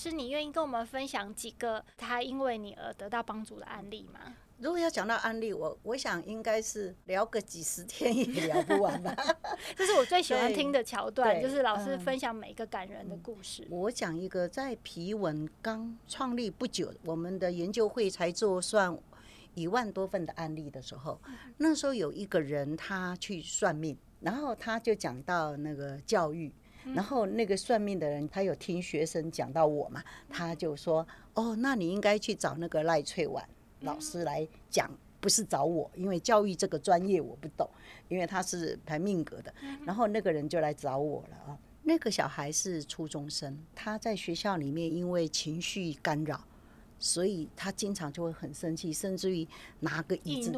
师，你愿意跟我们分享几个他因为你而得到帮助的案例吗？如果要讲到案例，我我想应该是聊个几十天也聊不完吧。这是我最喜欢听的桥段，就是老师分享每一个感人的故事。嗯、我讲一个，在皮文刚创立不久，我们的研究会才做算一万多份的案例的时候，那时候有一个人他去算命，然后他就讲到那个教育。然后那个算命的人，他有听学生讲到我嘛，他就说：“哦，那你应该去找那个赖翠婉老师来讲，不是找我，因为教育这个专业我不懂，因为他是排命格的。”然后那个人就来找我了啊。那个小孩是初中生，他在学校里面因为情绪干扰，所以他经常就会很生气，甚至于拿个椅子。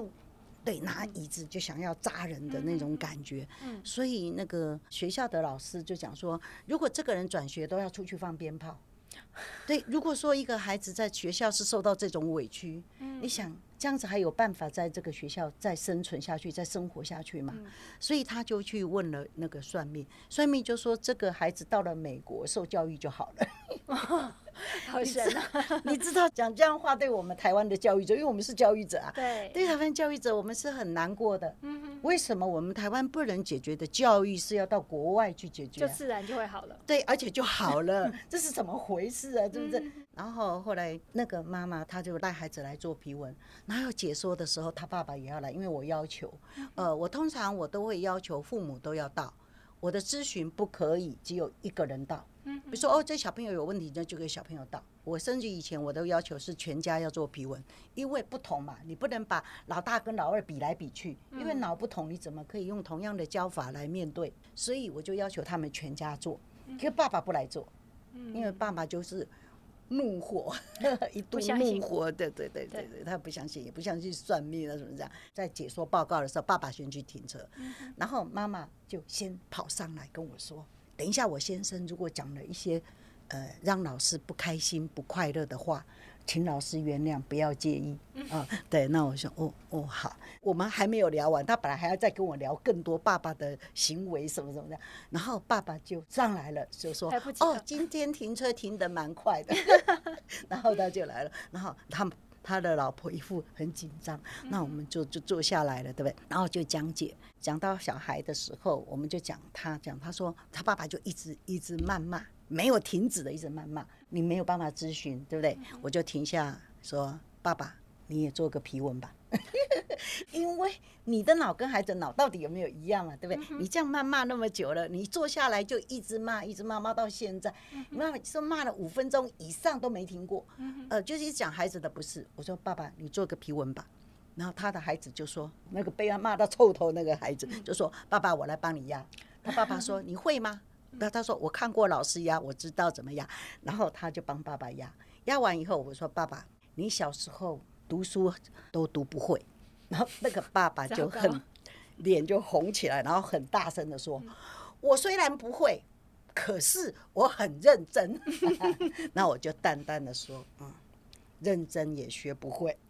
对，拿椅子就想要扎人的那种感觉，所以那个学校的老师就讲说，如果这个人转学都要出去放鞭炮。对，如果说一个孩子在学校是受到这种委屈，你想这样子还有办法在这个学校再生存下去、再生活下去吗？所以他就去问了那个算命，算命就说这个孩子到了美国受教育就好了。好神啊！你知道讲这样话对我们台湾的教育者，因为我们是教育者啊，对，对台湾教育者，我们是很难过的。嗯，为什么我们台湾不能解决的教育是要到国外去解决？就自然就会好了。对，而且就好了，这是怎么回事啊？对不对？然后后来那个妈妈她就带孩子来做皮纹，然后解说的时候，他爸爸也要来，因为我要求，呃，我通常我都会要求父母都要到，我的咨询不可以只有一个人到。比如说哦，这小朋友有问题，那就给小朋友到。我甚至以前我都要求是全家要做皮纹，因为不同嘛，你不能把老大跟老二比来比去，因为脑不同，你怎么可以用同样的教法来面对？所以我就要求他们全家做，可是爸爸不来做，因为爸爸就是怒火，一度怒火，对对对对对，他不相信，也不相信算命啊什么这样。在解说报告的时候，爸爸先去停车，然后妈妈就先跑上来跟我说。等一下，我先生如果讲了一些呃让老师不开心、不快乐的话，请老师原谅，不要介意啊。对，那我说哦哦好，我们还没有聊完，他本来还要再跟我聊更多爸爸的行为什么什么的，然后爸爸就上来了，就说哦，今天停车停的蛮快的，然后他就来了，然后他们。他的老婆一副很紧张，那我们就就坐下来了，对不对？然后就讲解，讲到小孩的时候，我们就讲他讲，他说他爸爸就一直一直谩骂，没有停止的一直谩骂，你没有办法咨询，对不对？我就停下说，爸爸，你也做个皮纹吧。因为你的脑跟孩子脑到底有没有一样啊？对不对？你这样骂骂那么久了，你坐下来就一直骂，一直骂骂到现在，妈妈说骂了五分钟以上都没停过。呃，就是讲孩子的不是。我说爸爸，你做个皮纹吧。然后他的孩子就说，那个被他骂到臭头那个孩子就说，爸爸，我来帮你压。他爸爸说，你会吗？那他说我看过老师压，我知道怎么压。然后他就帮爸爸压。压完以后，我说爸爸，你小时候读书都读不会。然后那个爸爸就很脸就红起来，然后很大声的说：“我虽然不会，可是我很认真。”那我就淡淡的说：“嗯，认真也学不会。”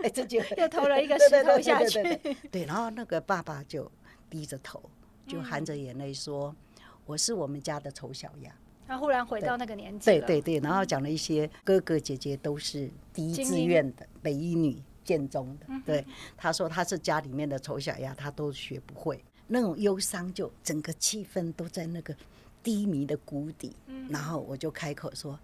哎，这就又投了一个石头下去。对，然后那个爸爸就低着头，就含着眼泪说：“我是我们家的丑小鸭。”他忽然回到那个年纪。对对对，然后讲了一些哥哥姐姐都是第一志愿的北一女。建中的，对，他说他是家里面的丑小鸭，他都学不会，那种忧伤就整个气氛都在那个低迷的谷底。然后我就开口说：“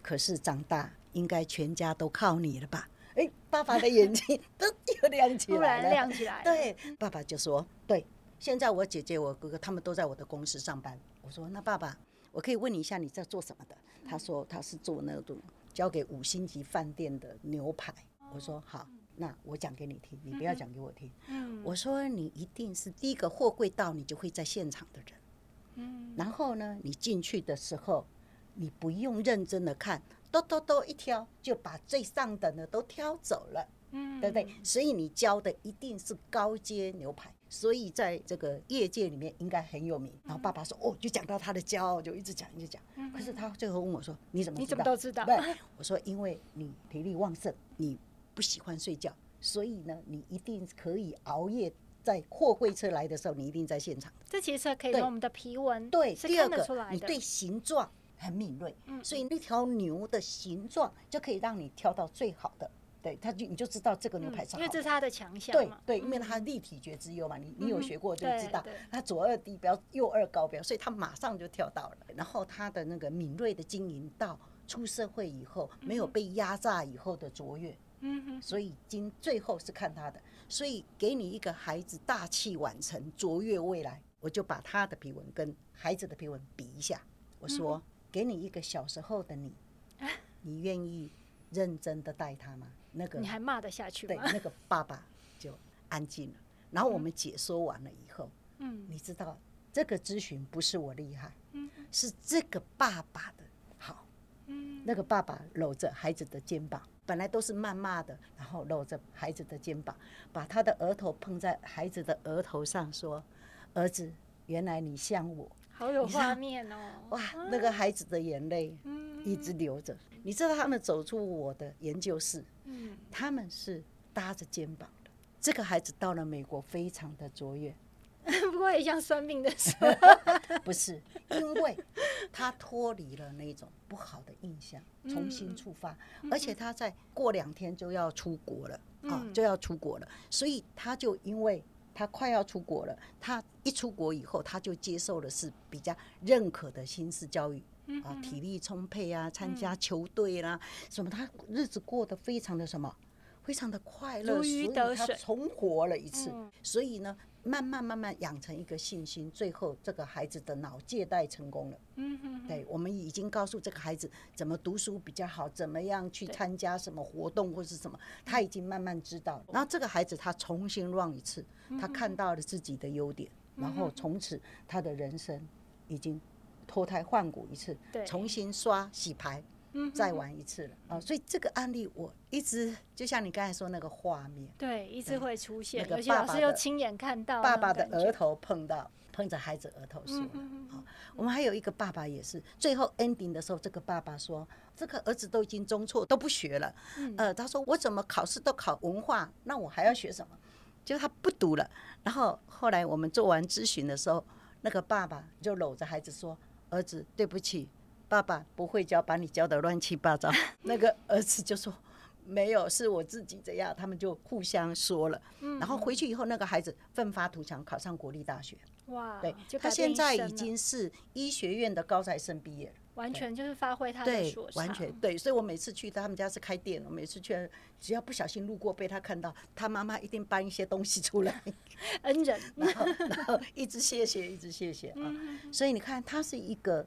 可是长大应该全家都靠你了吧？”哎，爸爸的眼睛 都又亮起来了，突然亮起来。对，爸爸就说：“对，现在我姐姐、我哥哥他们都在我的公司上班。”我说：“那爸爸，我可以问你一下你在做什么的？”他说：“他是做那种交给五星级饭店的牛排。”我说：“好。”那我讲给你听，你不要讲给我听。嗯，我说你一定是第一个货柜到，你就会在现场的人。嗯，然后呢，你进去的时候，你不用认真的看，都都都一挑就把最上等的都挑走了，嗯，对不对？所以你教的一定是高阶牛排，所以在这个业界里面应该很有名。然后爸爸说，哦，就讲到他的骄傲，就一直讲一直讲。可是他最后问我说，你怎么知道？你怎么都知道？对，我说因为你体力旺盛，你不喜欢睡觉，所以呢，你一定可以熬夜。在货柜车来的时候，你一定在现场。这其实可以从我们的皮纹对，是看得出来的。第二个，你对形状很敏锐，嗯，所以那条牛的形状就可以让你挑到最好的。对，他就你就知道这个牛排是好，因为这是他的强项。对对，因为他立体觉之优嘛，你你有学过就知道，他左二低标，右二高标，所以他马上就跳到了。然后他的那个敏锐的经营到出社会以后，没有被压榨以后的卓越。嗯哼，所以今最后是看他的，所以给你一个孩子大器晚成、卓越未来，我就把他的皮纹跟孩子的皮纹比一下。我说，给你一个小时候的你，你愿意认真的带他吗？那个你还骂得下去吗？对，那个爸爸就安静了。然后我们解说完了以后，嗯，你知道这个咨询不是我厉害，嗯，是这个爸爸的好，嗯，那个爸爸搂着孩子的肩膀。本来都是谩骂的，然后搂着孩子的肩膀，把他的额头碰在孩子的额头上，说：“儿子，原来你像我。”好有画面哦！哇，那个孩子的眼泪一直流着。你知道他们走出我的研究室，嗯他们是搭着肩膀的。这个孩子到了美国，非常的卓越。不过也像算命的时候，不是，因为他脱离了那种不好的印象，重新出发，而且他在过两天就要出国了啊，就要出国了，所以他就因为他快要出国了，他一出国以后，他就接受的是比较认可的新式教育啊，体力充沛啊，参加球队啦，什么，他日子过得非常的什么，非常的快乐，所以他重活了一次，所以呢。慢慢慢慢养成一个信心，最后这个孩子的脑借贷成功了。嗯哼，对，我们已经告诉这个孩子怎么读书比较好，怎么样去参加什么活动或是什么，他已经慢慢知道了。然后这个孩子他重新 run 一次，他看到了自己的优点，然后从此他的人生已经脱胎换骨一次，重新刷洗牌。嗯再玩一次了啊！所以这个案例我一直就像你刚才说那个画面，对，一直会出现。那个爸爸又亲眼看到爸爸的额头碰到碰着孩子额头说：“好。”我们还有一个爸爸也是，最后 ending 的时候，这个爸爸说：“这个儿子都已经中辍都不学了。”呃，他说：“我怎么考试都考文化，那我还要学什么？”就他不读了。然后后来我们做完咨询的时候，那个爸爸就搂着孩子说：“儿子，对不起。”爸爸不会教，把你教得乱七八糟。那个儿子就说：“没有，是我自己这样。”他们就互相说了。然后回去以后，那个孩子奋发图强，考上国立大学。哇！对，他现在已经是医学院的高材生毕业了。完全就是发挥他的所长。完全对，所以我每次去他们家是开店，我每次去只要不小心路过被他看到，他妈妈一定搬一些东西出来，恩人，然后然后一直谢谢，一直谢谢啊。所以你看，他是一个。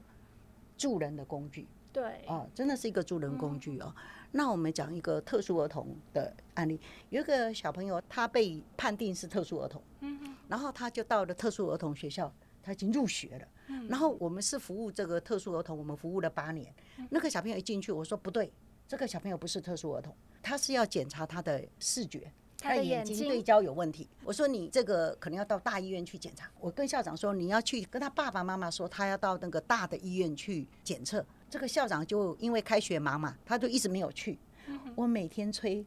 助人的工具，对，哦，真的是一个助人工具哦。嗯、那我们讲一个特殊儿童的案例，有一个小朋友，他被判定是特殊儿童，嗯哼，然后他就到了特殊儿童学校，他已经入学了，嗯，然后我们是服务这个特殊儿童，我们服务了八年。嗯、那个小朋友一进去，我说不对，这个小朋友不是特殊儿童，他是要检查他的视觉。他的眼睛对焦有问题，我说你这个可能要到大医院去检查。我跟校长说，你要去跟他爸爸妈妈说，他要到那个大的医院去检测。这个校长就因为开学忙嘛，他就一直没有去。我每天催，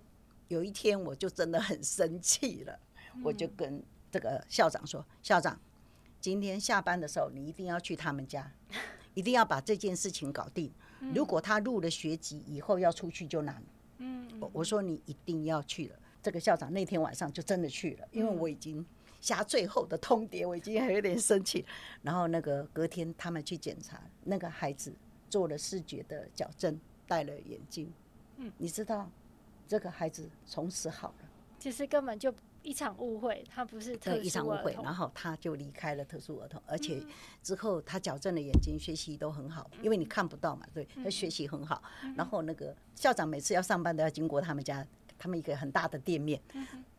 有一天我就真的很生气了，我就跟这个校长说：“校长，今天下班的时候你一定要去他们家，一定要把这件事情搞定。如果他入了学籍以后要出去就难。”嗯，我我说你一定要去了。这个校长那天晚上就真的去了，因为我已经下最后的通牒，我已经还有点生气。然后那个隔天他们去检查，那个孩子做了视觉的矫正，戴了眼镜。嗯，你知道这个孩子从此好了。其实根本就一场误会，他不是特殊。一场误会，然后他就离开了特殊儿童，而且之后他矫正了眼睛，学习都很好，因为你看不到嘛，对，他学习很好。然后那个校长每次要上班都要经过他们家。他们一个很大的店面，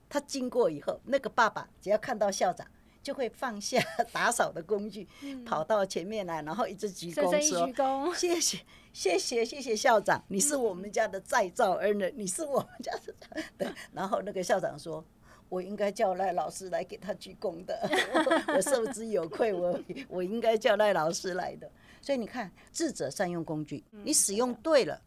他经过以后，那个爸爸只要看到校长，就会放下打扫的工具，嗯、跑到前面来，然后一直鞠躬说：“谢谢，谢谢，谢谢校长，你是我们家的再造恩人，你是我们家的。”对，然后那个校长说：“我应该叫赖老师来给他鞠躬的，我，受之有愧，我 我应该叫赖老师来的。”所以你看，智者善用工具，你使用对了，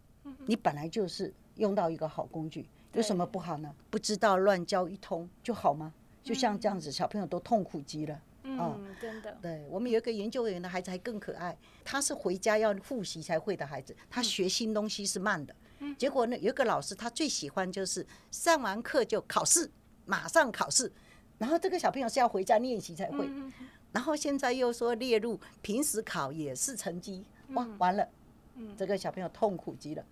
你本来就是用到一个好工具。有什么不好呢？不知道乱教一通就好吗？就像这样子，小朋友都痛苦极了。嗯，真的。对，我们有一个研究员的孩子还更可爱，他是回家要复习才会的孩子，他学新东西是慢的。结果呢，有一个老师他最喜欢就是上完课就考试，马上考试。然后这个小朋友是要回家练习才会，然后现在又说列入平时考也是成绩，哇，完了。这个小朋友痛苦极了。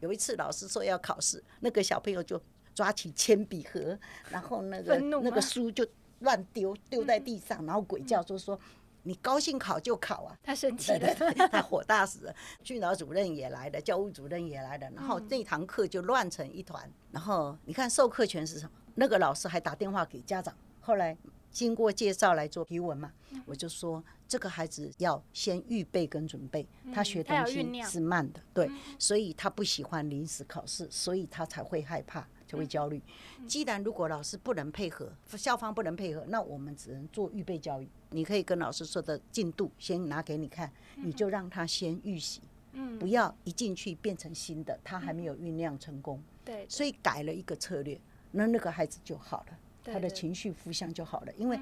有一次老师说要考试，那个小朋友就抓起铅笔盒，然后那个那个书就乱丢，丢在地上，然后鬼叫就说，你高兴考就考啊！他生气了，他火大死了。训导主任也来了，教务主任也来了，然后那堂课就乱成一团。然后你看授课权是什么？那个老师还打电话给家长，后来。经过介绍来做批文嘛，我就说这个孩子要先预备跟准备，他学东西是慢的，对，所以他不喜欢临时考试，所以他才会害怕，就会焦虑。既然如果老师不能配合，校方不能配合，那我们只能做预备教育。你可以跟老师说的进度先拿给你看，你就让他先预习，不要一进去变成新的，他还没有酝酿成功。对，所以改了一个策略，那那个孩子就好了。他的情绪负向就好了，因为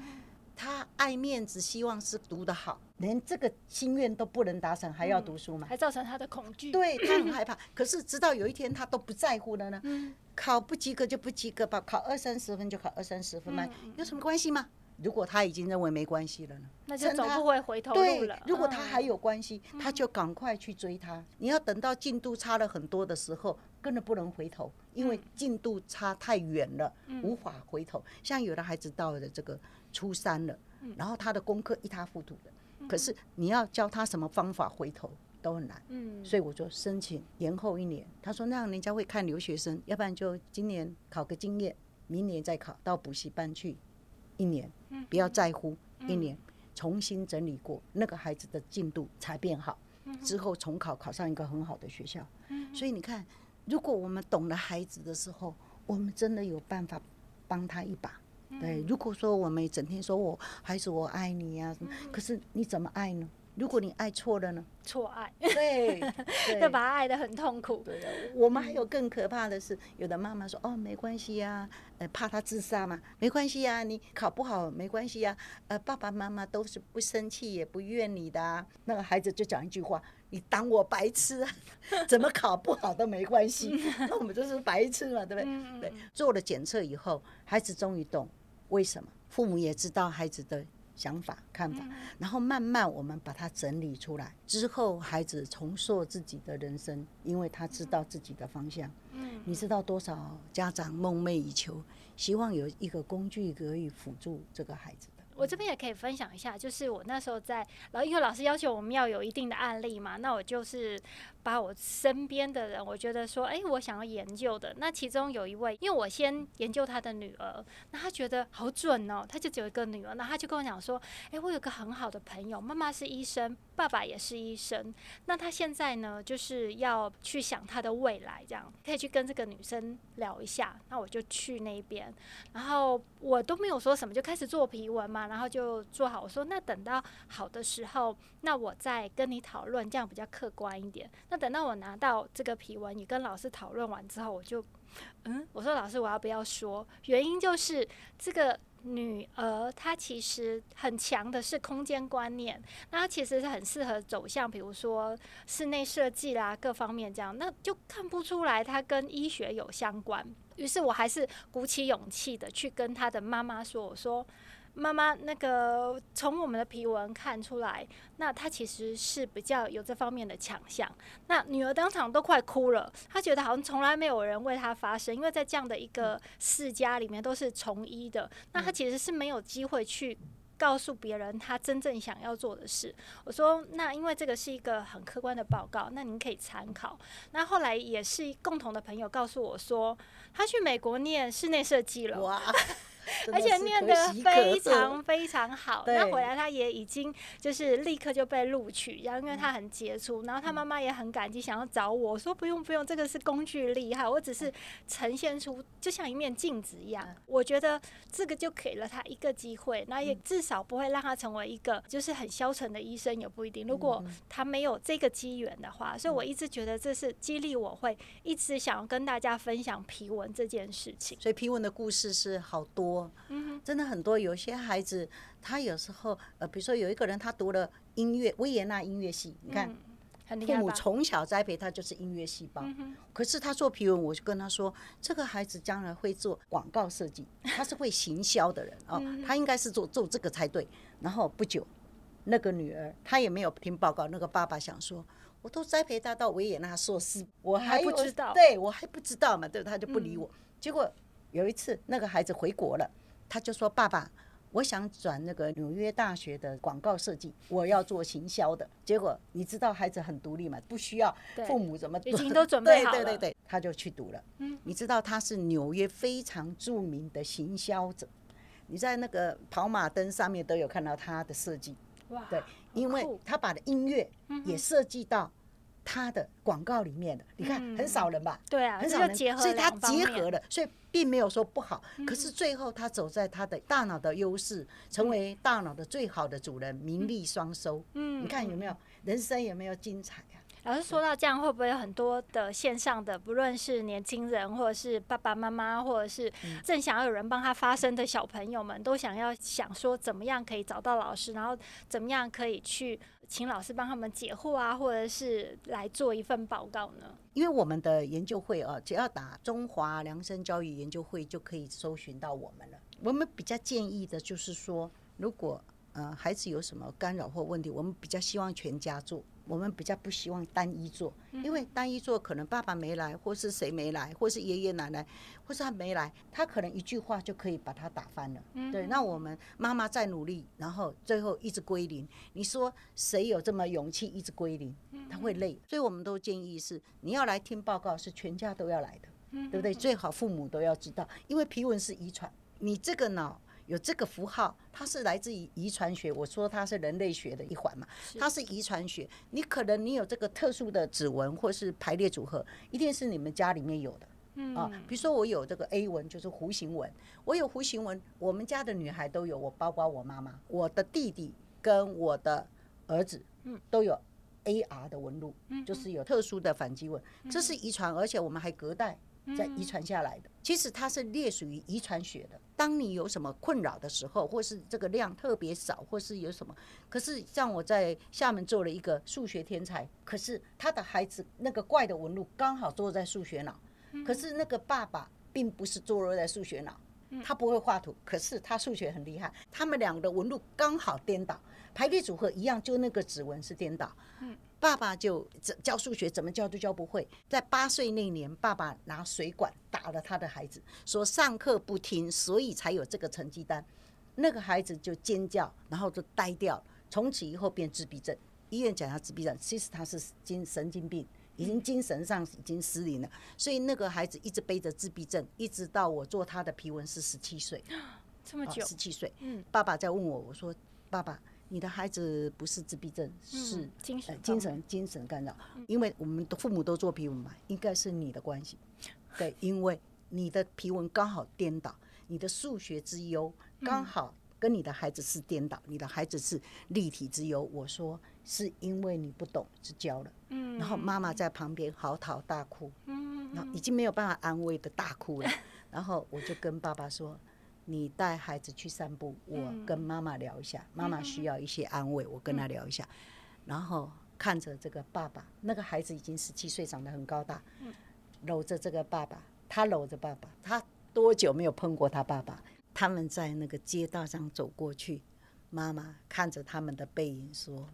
他爱面子，希望是读得好，连这个心愿都不能达成，还要读书吗？还造成他的恐惧。对，他很害怕。可是直到有一天他都不在乎了呢？考不及格就不及格吧，考二三十分就考二三十分嘛，有什么关系吗？如果他已经认为没关系了呢？那就走不回回头路了。如果他还有关系，他就赶快去追他。你要等到进度差了很多的时候，根本不能回头，因为进度差太远了，无法回头。像有的孩子到了这个初三了，然后他的功课一塌糊涂的，可是你要教他什么方法回头都很难。嗯所以我就申请延后一年。他说那样人家会看留学生，要不然就今年考个经验，明年再考到补习班去。一年，不要在乎一年，重新整理过，那个孩子的进度才变好。之后重考，考上一个很好的学校。所以你看，如果我们懂了孩子的时候，我们真的有办法帮他一把。对，如果说我们整天说我孩子我爱你呀，可是你怎么爱呢？如果你爱错了呢？错爱，对，要把他爱得很痛苦。对，我们还有更可怕的是，有的妈妈说：“哦，没关系呀，呃，怕他自杀嘛，没关系呀，你考不好没关系呀，呃，爸爸妈妈都是不生气也不怨你的啊。”那个孩子就讲一句话：“你当我白痴啊？怎么考不好都没关系？那我们就是白痴嘛，对不对？对，做了检测以后，孩子终于懂为什么，父母也知道孩子的。”想法、看法，然后慢慢我们把它整理出来之后，孩子重塑自己的人生，因为他知道自己的方向。你知道多少家长梦寐以求，希望有一个工具可以辅助这个孩子。我这边也可以分享一下，就是我那时候在，然后因为老师要求我们要有一定的案例嘛，那我就是把我身边的人，我觉得说，哎，我想要研究的，那其中有一位，因为我先研究他的女儿，那他觉得好准哦，他就只有一个女儿，那他就跟我讲说，哎，我有个很好的朋友，妈妈是医生，爸爸也是医生，那他现在呢，就是要去想他的未来，这样可以去跟这个女生聊一下，那我就去那边，然后我都没有说什么，就开始做皮纹嘛。然后就做好，我说那等到好的时候，那我再跟你讨论，这样比较客观一点。那等到我拿到这个皮纹，你跟老师讨论完之后，我就嗯，我说老师，我要不要说？原因就是这个女儿她其实很强的是空间观念，那她其实是很适合走向，比如说室内设计啦，各方面这样，那就看不出来她跟医学有相关。于是我还是鼓起勇气的去跟她的妈妈说，我说。妈妈，那个从我们的皮纹看出来，那她其实是比较有这方面的强项。那女儿当场都快哭了，她觉得好像从来没有人为她发声，因为在这样的一个世家里面都是从医的，那她其实是没有机会去告诉别人她真正想要做的事。我说，那因为这个是一个很客观的报告，那您可以参考。那后来也是共同的朋友告诉我说，他去美国念室内设计了。哇而且念得非常非常好。那回来他也已经就是立刻就被录取，然后因为他很杰出，然后他妈妈也很感激，想要找我说不用不用，这个是工具厉害，我只是呈现出就像一面镜子一样。我觉得这个就给了他一个机会，那也至少不会让他成为一个就是很消沉的医生，也不一定。如果他没有这个机缘的话，所以我一直觉得这是激励我会一直想要跟大家分享皮纹这件事情。所以皮纹的故事是好多，真的很多。有些孩子他有时候呃，比如说有一个人他读了音乐维也纳音乐系，你看，父母从小栽培他就是音乐细胞。可是他做皮文，我就跟他说，这个孩子将来会做广告设计，他是会行销的人啊，他应该是做做这个才对。然后不久，那个女儿她也没有听报告，那个爸爸想说。我都栽培他到维也纳硕士，我还，还不知道，对我还不知道嘛，对，他就不理我。嗯、结果有一次，那个孩子回国了，他就说：“爸爸，我想转那个纽约大学的广告设计，我要做行销的。”结果你知道，孩子很独立嘛，不需要父母怎么，已经都准备好了。对对对对，他就去读了。嗯，你知道他是纽约非常著名的行销者，你在那个跑马灯上面都有看到他的设计。哇，对。因为他把的音乐也设计到他的广告里面的，你看很少人吧？对啊，很少人，所以他结合了，所以并没有说不好。可是最后他走在他的大脑的优势，成为大脑的最好的主人，名利双收。嗯，你看有没有人生有没有精彩啊？老师说到这样，会不会有很多的线上的，不论是年轻人，或者是爸爸妈妈，或者是正想要有人帮他发声的小朋友们，都想要想说怎么样可以找到老师，然后怎么样可以去请老师帮他们解惑啊，或者是来做一份报告呢？因为我们的研究会啊，只要打中华量身教育研究会就可以搜寻到我们了。我们比较建议的就是说，如果呃孩子有什么干扰或问题，我们比较希望全家做。我们比较不希望单一做，因为单一做可能爸爸没来，或是谁没来，或是爷爷奶奶，或是他没来，他可能一句话就可以把他打翻了。对，那我们妈妈再努力，然后最后一直归零。你说谁有这么勇气一直归零？他会累，所以我们都建议是你要来听报告，是全家都要来的，对不对？最好父母都要知道，因为皮纹是遗传，你这个脑。有这个符号，它是来自于遗传学。我说它是人类学的一环嘛，它是遗传学。你可能你有这个特殊的指纹或是排列组合，一定是你们家里面有的。嗯啊，比如说我有这个 A 纹，就是弧形纹。我有弧形纹，我们家的女孩都有，我包括我妈妈，我的弟弟跟我的儿子，都有 AR 的纹路，就是有特殊的反击纹。这是遗传，而且我们还隔代。在遗传下来的，其实它是列属于遗传学的。当你有什么困扰的时候，或是这个量特别少，或是有什么，可是像我在厦门做了一个数学天才，可是他的孩子那个怪的纹路刚好坐在数学脑，可是那个爸爸并不是坐落在数学脑，他不会画图，可是他数学很厉害，他们两个的纹路刚好颠倒，排列组合一样，就那个指纹是颠倒。爸爸就教数学，怎么教都教不会。在八岁那年，爸爸拿水管打了他的孩子，说上课不听，所以才有这个成绩单。那个孩子就尖叫，然后就呆掉了，从此以后变自闭症。医院讲他自闭症，其实他是精神经病，已经精神上已经失灵了。所以那个孩子一直背着自闭症，一直到我做他的皮纹是十七岁，这么久，十七岁。嗯，爸爸在问我，我说爸爸。你的孩子不是自闭症，是精神精神精神干扰。因为我们的父母都做皮纹嘛，应该是你的关系。对，因为你的皮纹刚好颠倒，你的数学之优刚好跟你的孩子是颠倒，你的孩子是立体之优。我说是因为你不懂，是教了。嗯然后妈妈在旁边嚎啕大哭，然后已经没有办法安慰的大哭了。然后我就跟爸爸说。你带孩子去散步，我跟妈妈聊一下，妈妈需要一些安慰，我跟她聊一下，然后看着这个爸爸，那个孩子已经十七岁，长得很高大，搂着这个爸爸，他搂着爸爸，他多久没有碰过他爸爸？他们在那个街道上走过去，妈妈看着他们的背影说：“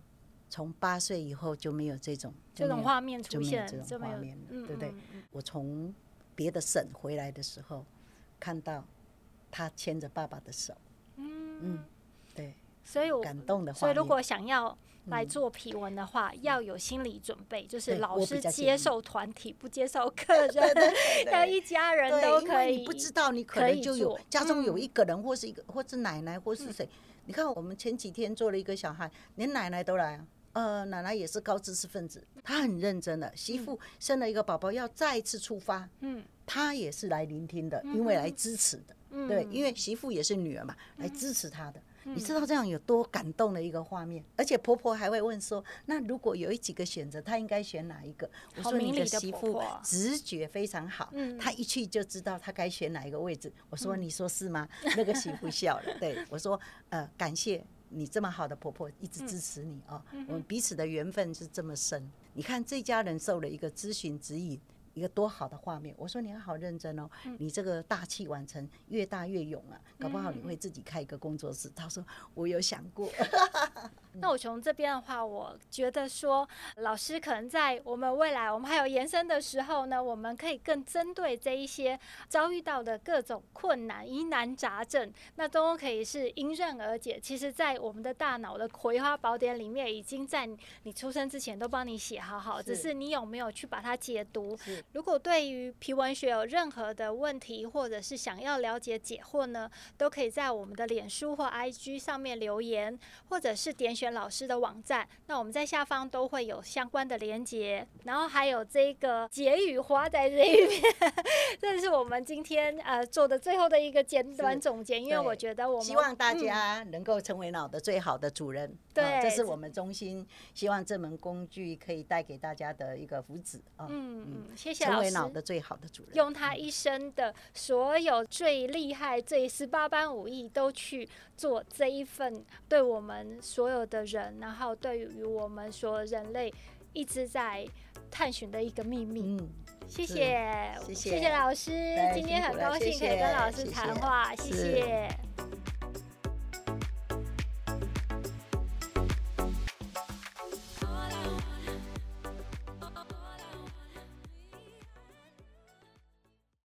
从八岁以后就没有这种这种画面出现，这种画面了，对不对？”我从别的省回来的时候，看到。他牵着爸爸的手，嗯。嗯，对，所以我感动的话，所以如果想要来做皮纹的话，嗯、要有心理准备，就是老师接受团体，不接受客人，要一家人都可以。你不知道，你可能就有家中有一个人，或是一个，或是奶奶，或是谁。嗯、你看，我们前几天做了一个小孩，连奶奶都来啊。呃，奶奶也是高知识分子，她很认真的。媳妇生了一个宝宝，要再一次出发，嗯，她也是来聆听的，因为来支持的，嗯、对，因为媳妇也是女儿嘛，来支持她的。嗯、你知道这样有多感动的一个画面？而且婆婆还会问说：“那如果有一几个选择，她应该选哪一个？”我说：“你的媳妇直觉非常好，她一去就知道她该选哪一个位置。”我说：“你说是吗？”那个媳妇笑了。对我说：“呃，感谢。”你这么好的婆婆一直支持你哦，我们彼此的缘分是这么深。你看这家人受了一个咨询指引。一个多好的画面！我说你要好认真哦，你这个大器晚成，越大越勇啊，搞不好你会自己开一个工作室。他说我有想过。那我从这边的话，我觉得说老师可能在我们未来，我们还有延伸的时候呢，我们可以更针对这一些遭遇到的各种困难、疑难杂症，那都可以是迎刃而解。其实，在我们的大脑的葵花宝典里面，已经在你出生之前都帮你写好好，只是你有没有去把它解读。如果对于皮文学有任何的问题，或者是想要了解解惑呢，都可以在我们的脸书或 IG 上面留言，或者是点选老师的网站。那我们在下方都会有相关的连接，然后还有这个结语花在这一边。这是我们今天呃做的最后的一个简短总结，因为我觉得我们希望大家能够成为脑的最好的主人。对、嗯，这是我们中心希望这门工具可以带给大家的一个福祉啊。嗯嗯，谢谢。成为脑的最好的主人，用他一生的所有最厉害、最十八般武艺，都去做这一份对我们所有的人，然后对于我们说人类一直在探寻的一个秘密。嗯，谢谢，谢谢，老师，今天很高兴可以跟老师谈话。谢谢。